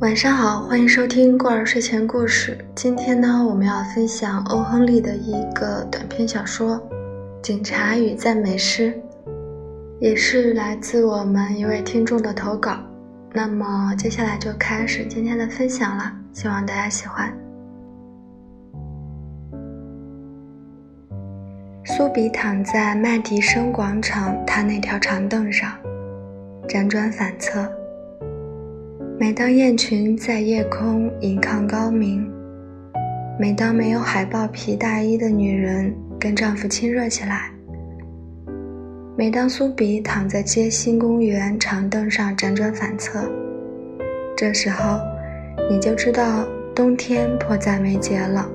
晚上好，欢迎收听过儿睡前故事。今天呢，我们要分享欧·亨利的一个短篇小说《警察与赞美诗》，也是来自我们一位听众的投稿。那么，接下来就开始今天的分享了，希望大家喜欢。苏比躺在麦迪生广场他那条长凳上，辗转反侧。每当雁群在夜空吟抗高鸣，每当没有海豹皮大衣的女人跟丈夫亲热起来，每当苏比躺在街心公园长凳上辗转反侧，这时候你就知道冬天迫在眉睫了。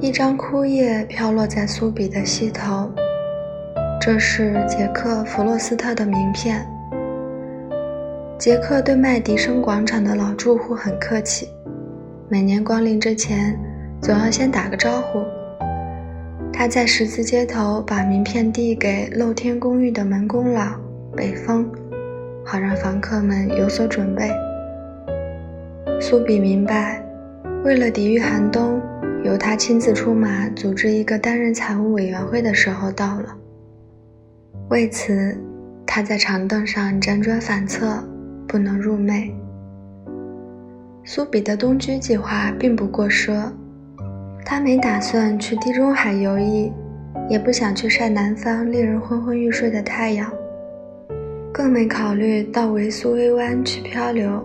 一张枯叶飘落在苏比的膝头，这是杰克·弗洛斯特的名片。杰克对麦迪生广场的老住户很客气，每年光临之前总要先打个招呼。他在十字街头把名片递给露天公寓的门工老北风，好让房客们有所准备。苏比明白，为了抵御寒冬，由他亲自出马组织一个担任财务委员会的时候到了。为此，他在长凳上辗转反侧。不能入寐。苏比的东居计划并不过奢，他没打算去地中海游弋，也不想去晒南方令人昏昏欲睡的太阳，更没考虑到维苏威湾去漂流。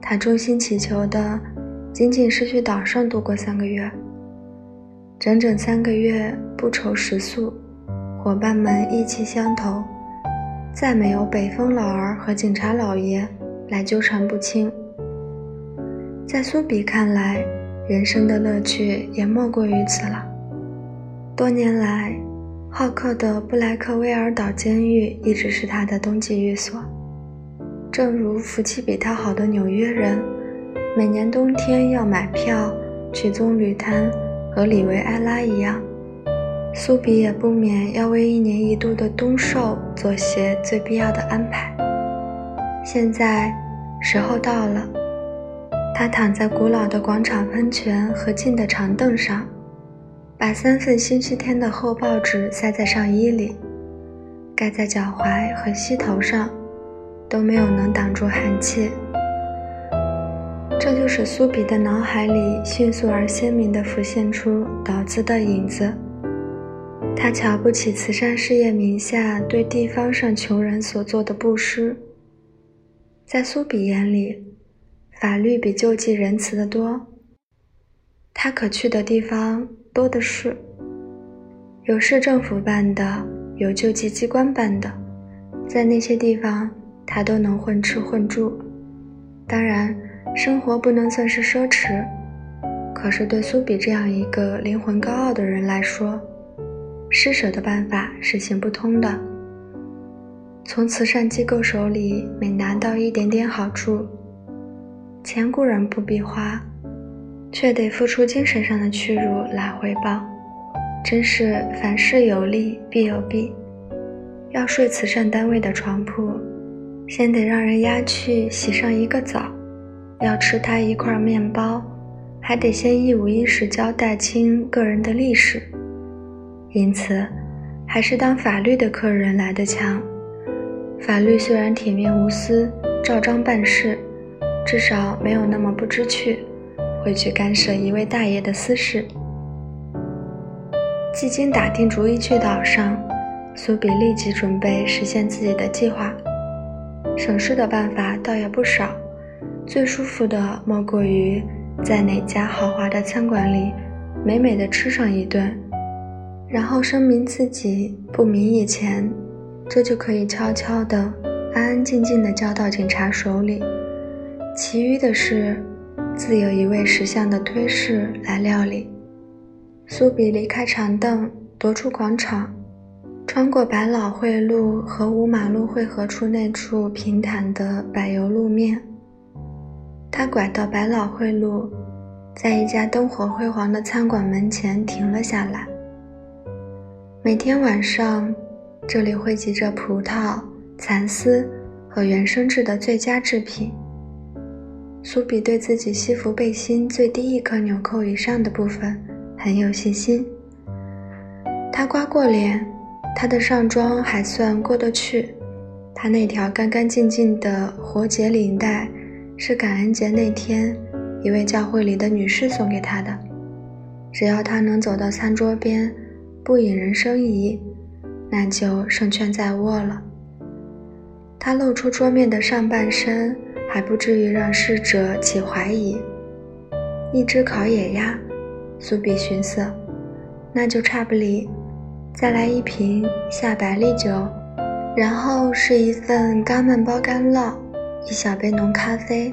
他衷心祈求的，仅仅是去岛上度过三个月，整整三个月，不愁食宿，伙伴们意气相投。再没有北风老儿和警察老爷来纠缠不清。在苏比看来，人生的乐趣也莫过于此了。多年来，好客的布莱克威尔岛监狱一直是他的冬季寓所，正如福气比他好的纽约人，每年冬天要买票去棕榈滩和里维埃拉一样。苏比也不免要为一年一度的冬狩做些最必要的安排。现在，时候到了。他躺在古老的广场喷泉和近的长凳上，把三份星期天的厚报纸塞在上衣里，盖在脚踝和膝头上，都没有能挡住寒气。这就使苏比的脑海里迅速而鲜明地浮现出岛子的影子。他瞧不起慈善事业名下对地方上穷人所做的布施。在苏比眼里，法律比救济仁慈得多。他可去的地方多的是，有市政府办的，有救济机关办的，在那些地方他都能混吃混住。当然，生活不能算是奢侈，可是对苏比这样一个灵魂高傲的人来说，施舍的办法是行不通的。从慈善机构手里每拿到一点点好处，钱固然不必花，却得付出精神上的屈辱来回报。真是凡事有利必有弊。要睡慈善单位的床铺，先得让人压去洗上一个澡；要吃他一块面包，还得先一五一十交代清个人的历史。因此，还是当法律的客人来的强。法律虽然铁面无私、照章办事，至少没有那么不知趣，会去干涉一位大爷的私事。既经打定主意去岛上，苏比立即准备实现自己的计划。省事的办法倒也不少，最舒服的莫过于在哪家豪华的餐馆里美美的吃上一顿。然后声明自己不明以前，这就可以悄悄地、安安静静地交到警察手里。其余的事，自有一位识相的推事来料理。苏比离开长凳，踱出广场，穿过百老汇路和五马路汇合处那处平坦的柏油路面。他拐到百老汇路，在一家灯火辉煌的餐馆门前停了下来。每天晚上，这里汇集着葡萄、蚕丝和原生质的最佳制品。苏比对自己西服背心最低一颗纽扣以上的部分很有信心。他刮过脸，他的上装还算过得去。他那条干干净净的活结领带，是感恩节那天一位教会里的女士送给他的。只要他能走到餐桌边，不引人生疑，那就胜券在握了。他露出桌面的上半身，还不至于让侍者起怀疑。一只烤野鸭，苏比寻思，那就差不离。再来一瓶夏白利酒。然后是一份干焖包干酪，一小杯浓咖啡，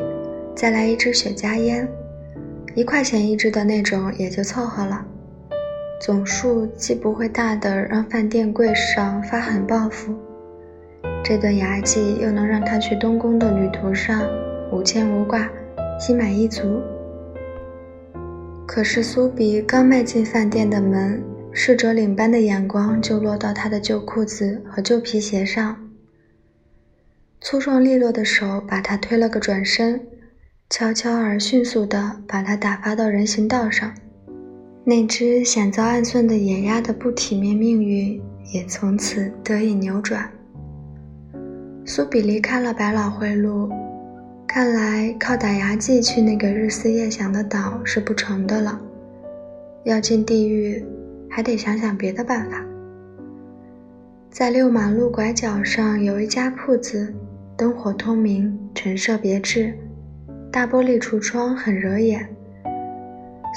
再来一支雪茄烟，一块钱一支的那种也就凑合了。总数既不会大的让饭店柜上发狠报复，这顿牙祭又能让他去东宫的旅途上无牵无挂，心满意足。可是苏比刚迈进饭店的门。侍者领班的眼光就落到他的旧裤子和旧皮鞋上，粗壮利落的手把他推了个转身，悄悄而迅速地把他打发到人行道上。那只险遭暗算的野鸭的不体面命运也从此得以扭转。苏比离开了百老汇路，看来靠打牙祭去那个日思夜想的岛是不成的了，要进地狱。还得想想别的办法。在六马路拐角上有一家铺子，灯火通明，陈设别致，大玻璃橱窗很惹眼。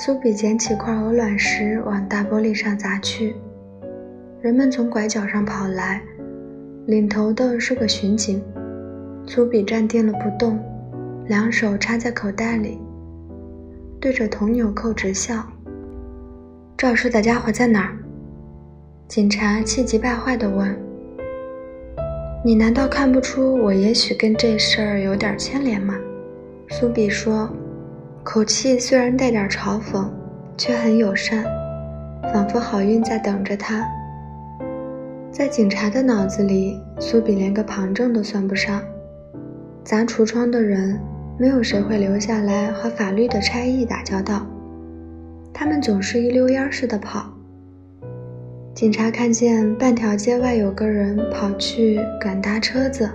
苏比捡起块鹅卵石往大玻璃上砸去，人们从拐角上跑来，领头的是个巡警。苏比站定了不动，两手插在口袋里，对着铜纽扣直笑。肇事的家伙在哪儿？警察气急败坏地问：“你难道看不出我也许跟这事儿有点牵连吗？”苏比说，口气虽然带点嘲讽，却很友善，仿佛好运在等着他。在警察的脑子里，苏比连个旁证都算不上。砸橱窗的人，没有谁会留下来和法律的差役打交道。他们总是一溜烟似的跑。警察看见半条街外有个人跑去赶搭车子，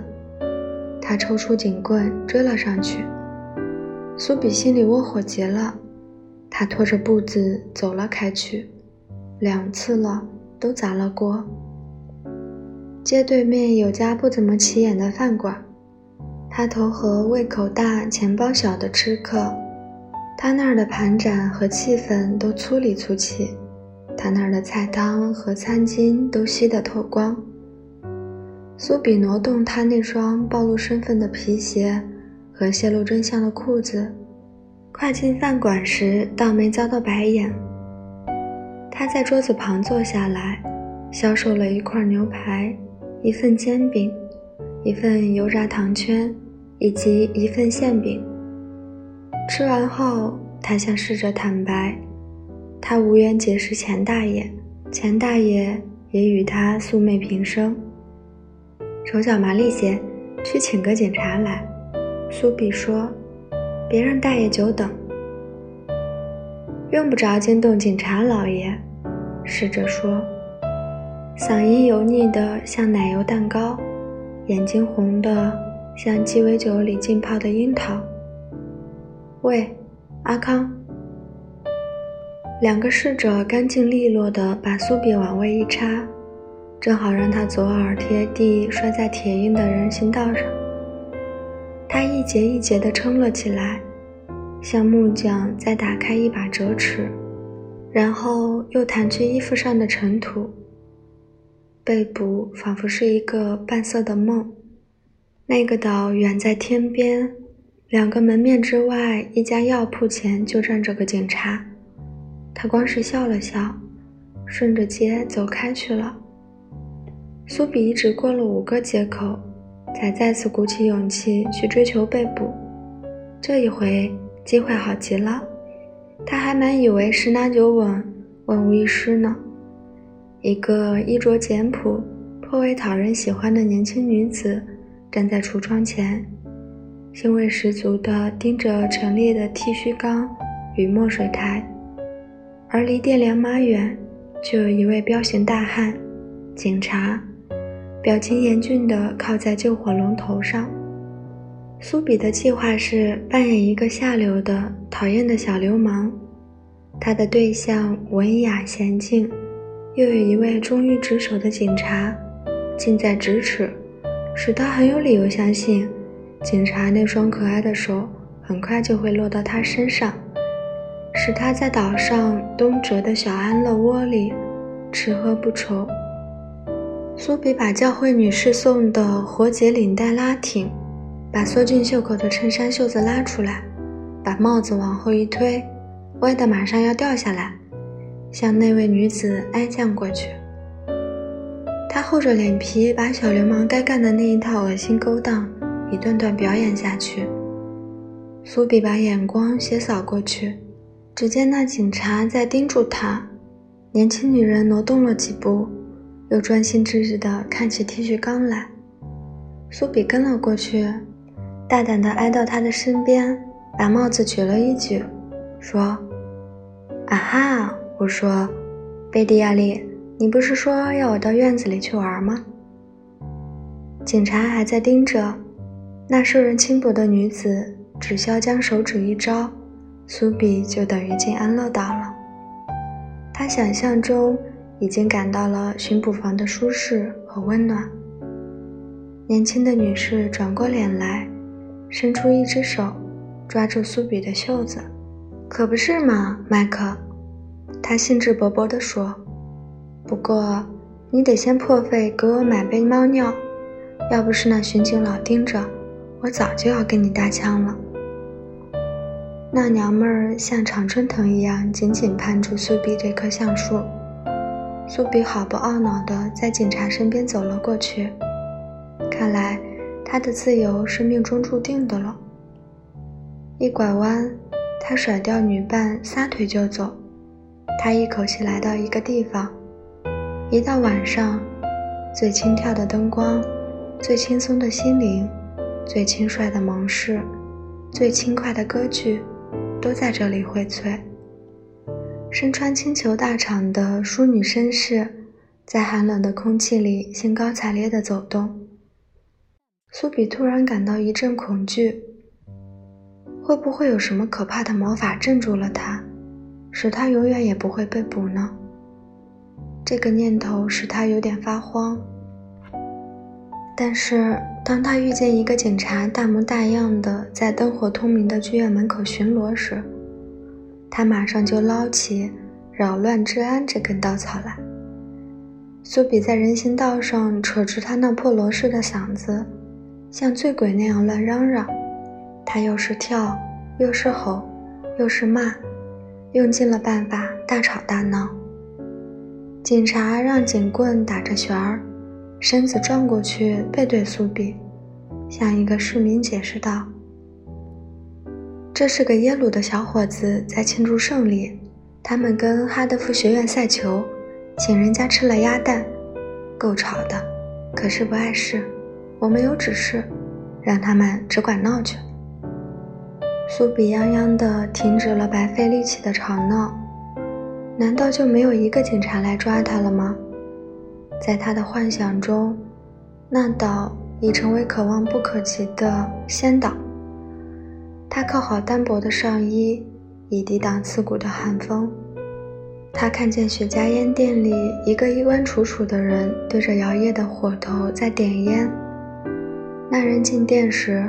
他抽出警棍追了上去。苏比心里窝火极了，他拖着步子走了开去，两次了，都砸了锅。街对面有家不怎么起眼的饭馆，他投和胃口大、钱包小的吃客。他那儿的盘盏和气氛都粗里粗气，他那儿的菜汤和餐巾都吸得透光。苏比挪动他那双暴露身份的皮鞋和泄露真相的裤子，快进饭馆时倒没遭到白眼。他在桌子旁坐下来，销售了一块牛排、一份煎饼、一份油炸糖圈以及一份馅饼。吃完后，他向侍者坦白，他无缘结识钱大爷，钱大爷也与他素昧平生。手脚麻利些，去请个警察来。苏比说：“别让大爷久等。”用不着惊动警察老爷，侍者说，嗓音油腻的像奶油蛋糕，眼睛红的像鸡尾酒里浸泡的樱桃。喂，阿康。两个侍者干净利落地把苏比往位一插，正好让他左耳贴地摔在铁印的人行道上。他一节一节地撑了起来，像木匠在打开一把折尺，然后又弹去衣服上的尘土。被捕仿佛是一个半色的梦，那个岛远在天边。两个门面之外，一家药铺前就站着个警察。他光是笑了笑，顺着街走开去了。苏比一直过了五个街口，才再次鼓起勇气去追求被捕。这一回机会好极了，他还满以为十拿九稳，万无一失呢。一个衣着简朴、颇为讨人喜欢的年轻女子站在橱窗前。兴味十足地盯着陈列的剃须缸与墨水台，而离店两码远，就有一位彪形大汉，警察，表情严峻地靠在救火龙头上。苏比的计划是扮演一个下流的、讨厌的小流氓，他的对象文雅娴静，又有一位忠于职守的警察，近在咫尺，使他很有理由相信，警察那双可爱的手很快就会落到他身上，使他在岛上东折的小安乐窝里吃喝不愁。苏比把教会女士送的活结领带拉挺。把缩进袖口的衬衫袖子拉出来，把帽子往后一推，歪得马上要掉下来，向那位女子挨降过去。他厚着脸皮把小流氓该干的那一套恶心勾当一段段表演下去。苏比把眼光斜扫过去，只见那警察在盯住他。年轻女人挪动了几步，又专心致志地看起剃须刀来。苏比跟了过去。大胆地挨到他的身边，把帽子举了一举，说：“啊哈！我说，贝蒂亚丽，你不是说要我到院子里去玩吗？”警察还在盯着那受人轻薄的女子，只需要将手指一招，苏比就等于进安乐岛了。他想象中已经感到了巡捕房的舒适和温暖。年轻的女士转过脸来。伸出一只手，抓住苏比的袖子，可不是嘛，麦克？他兴致勃勃地说：“不过你得先破费给我买杯猫尿，要不是那巡警老盯着，我早就要跟你搭腔了。”那娘们儿像常春藤一样紧紧攀住苏比这棵橡树。苏比毫不懊恼地在警察身边走了过去，看来。他的自由是命中注定的了。一拐弯，他甩掉女伴，撒腿就走。他一口气来到一个地方。一到晚上，最轻跳的灯光，最轻松的心灵，最轻率的盟誓，最轻快的歌剧，都在这里荟萃。身穿青裘大氅的淑女绅士，在寒冷的空气里兴高采烈地走动。苏比突然感到一阵恐惧，会不会有什么可怕的魔法镇住了他，使他永远也不会被捕呢？这个念头使他有点发慌。但是当他遇见一个警察大模大样的在灯火通明的剧院门口巡逻时，他马上就捞起扰乱治安这根稻草来。苏比在人行道上扯着他那破罗氏的嗓子。像醉鬼那样乱嚷嚷，他又是跳，又是吼，又是骂，用尽了办法大吵大闹。警察让警棍打着旋儿，身子转过去背对苏比，向一个市民解释道：“这是个耶鲁的小伙子在庆祝胜利，他们跟哈德福学院赛球，请人家吃了鸭蛋，够吵的，可是不碍事。”我没有指示，让他们只管闹去。苏比泱泱地停止了白费力气的吵闹。难道就没有一个警察来抓他了吗？在他的幻想中，那岛已成为可望不可及的仙岛。他扣好单薄的上衣，以抵挡刺骨的寒风。他看见雪茄烟店里一个衣冠楚楚的人对着摇曳的火头在点烟。那人进店时，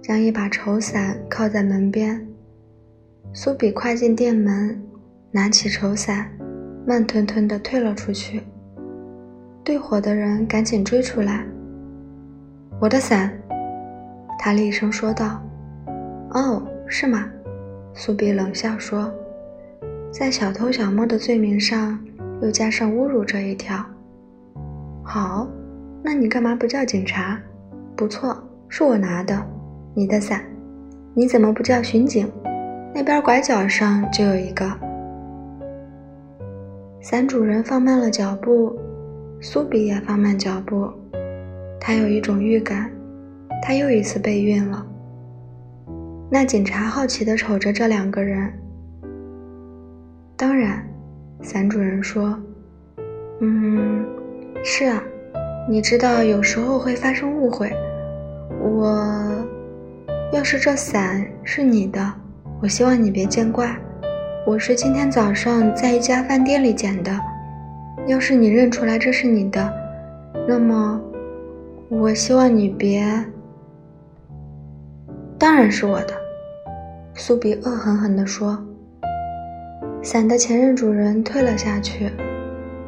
将一把绸伞靠在门边。苏比跨进店门，拿起绸伞，慢吞吞地退了出去。对火的人赶紧追出来。“我的伞！”他厉声说道。“哦，是吗？”苏比冷笑说，“在小偷小摸的罪名上，又加上侮辱这一条。好，那你干嘛不叫警察？”不错，是我拿的，你的伞。你怎么不叫巡警？那边拐角上就有一个。伞主人放慢了脚步，苏比也放慢脚步。他有一种预感，他又一次被晕了。那警察好奇地瞅着这两个人。当然，伞主人说：“嗯，是啊，你知道有时候会发生误会。我要是这伞是你的，我希望你别见怪。我是今天早上在一家饭店里捡的。要是你认出来这是你的，那么我希望你别……当然是我的。”苏比恶狠狠地说。伞的前任主人退了下去，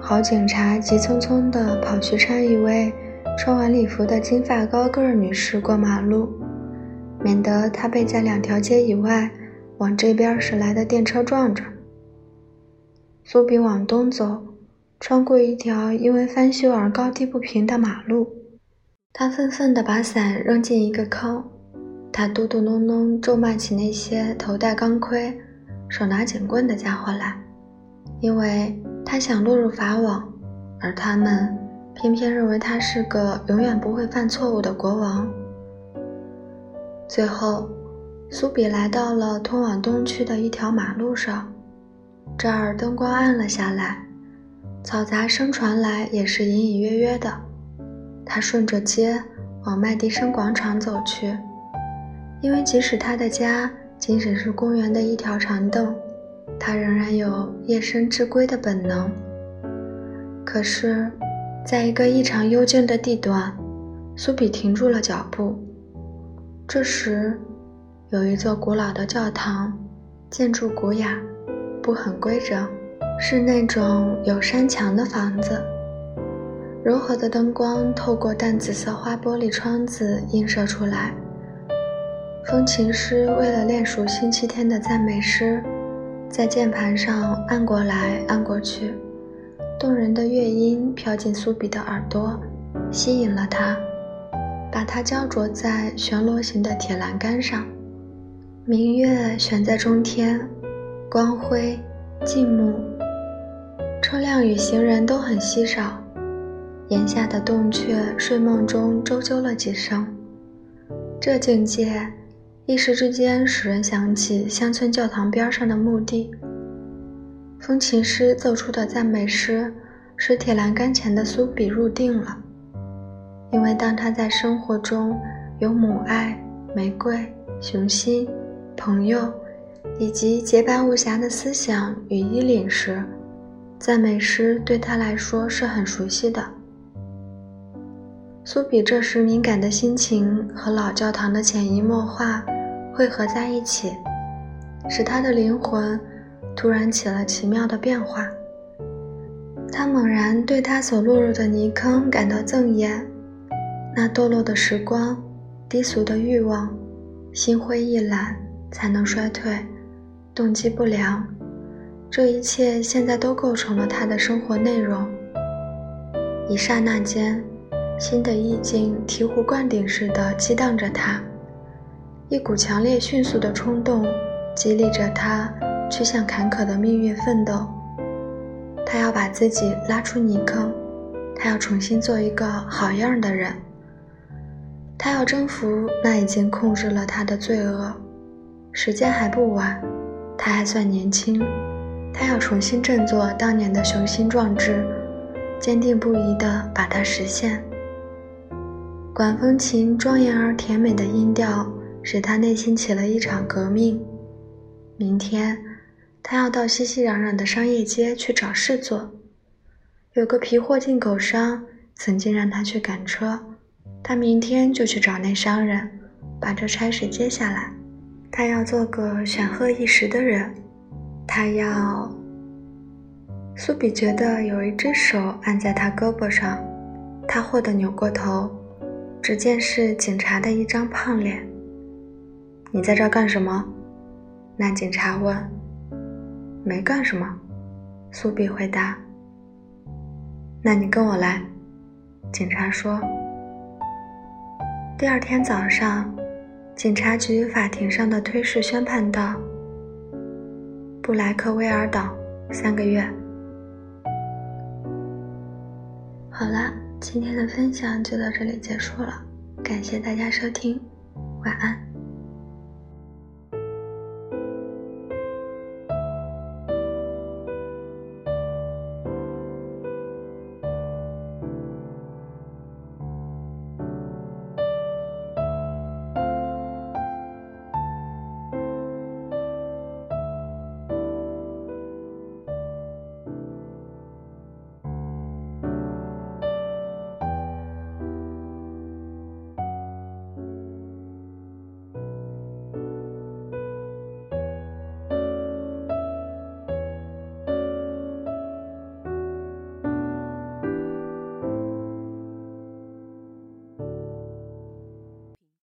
好警察急匆匆地跑去搀一位穿晚礼服的金发高个儿女士过马路，免得她被在两条街以外往这边驶来的电车撞着。苏比往东走，穿过一条因为翻修而高低不平的马路，他愤愤地把伞扔进一个坑，他嘟嘟哝哝咒骂起那些头戴钢盔。手拿警棍的家伙来，因为他想落入法网，而他们偏偏认为他是个永远不会犯错误的国王。最后，苏比来到了通往东区的一条马路上，这儿灯光暗了下来，嘈杂声传来也是隐隐约约的。他顺着街往麦迪生广场走去，因为即使他的家。即使是公园的一条长凳，他仍然有夜深之归的本能。可是，在一个异常幽静的地段，苏比停住了脚步。这时，有一座古老的教堂，建筑古雅，不很规整，是那种有山墙的房子。柔和的灯光透过淡紫色花玻璃窗子映射出来。风琴师为了练熟星期天的赞美诗，在键盘上按过来按过去，动人的乐音飘进苏比的耳朵，吸引了他，把他焦灼在旋螺形的铁栏杆上。明月悬在中天，光辉静穆，车辆与行人都很稀少。檐下的洞雀睡梦中啁啾了几声，这境界。一时之间，使人想起乡村教堂边上的墓地。风琴师奏出的赞美诗，使铁栏杆前的苏比入定了。因为当他在生活中有母爱、玫瑰、雄心、朋友，以及洁白无瑕的思想与衣领时，赞美诗对他来说是很熟悉的。苏比这时敏感的心情和老教堂的潜移默化。汇合在一起，使他的灵魂突然起了奇妙的变化。他猛然对他所落入的泥坑感到憎厌，那堕落的时光，低俗的欲望，心灰意懒，才能衰退，动机不良，这一切现在都构成了他的生活内容。一刹那间，新的意境醍醐灌顶似的激荡着他。一股强烈、迅速的冲动激励着他去向坎坷的命运奋斗。他要把自己拉出泥坑，他要重新做一个好样的人。他要征服那已经控制了他的罪恶。时间还不晚，他还算年轻。他要重新振作当年的雄心壮志，坚定不移地把它实现。管风琴庄严而甜美的音调。使他内心起了一场革命。明天，他要到熙熙攘攘的商业街去找事做。有个皮货进口商曾经让他去赶车，他明天就去找那商人，把这差事接下来。他要做个显赫一时的人。他要……苏比觉得有一只手按在他胳膊上，他霍地扭过头，只见是警察的一张胖脸。你在这干什么？那警察问。没干什么，苏比回答。那你跟我来，警察说。第二天早上，警察局法庭上的推事宣判道：“布莱克威尔岛，三个月。”好了，今天的分享就到这里结束了，感谢大家收听，晚安。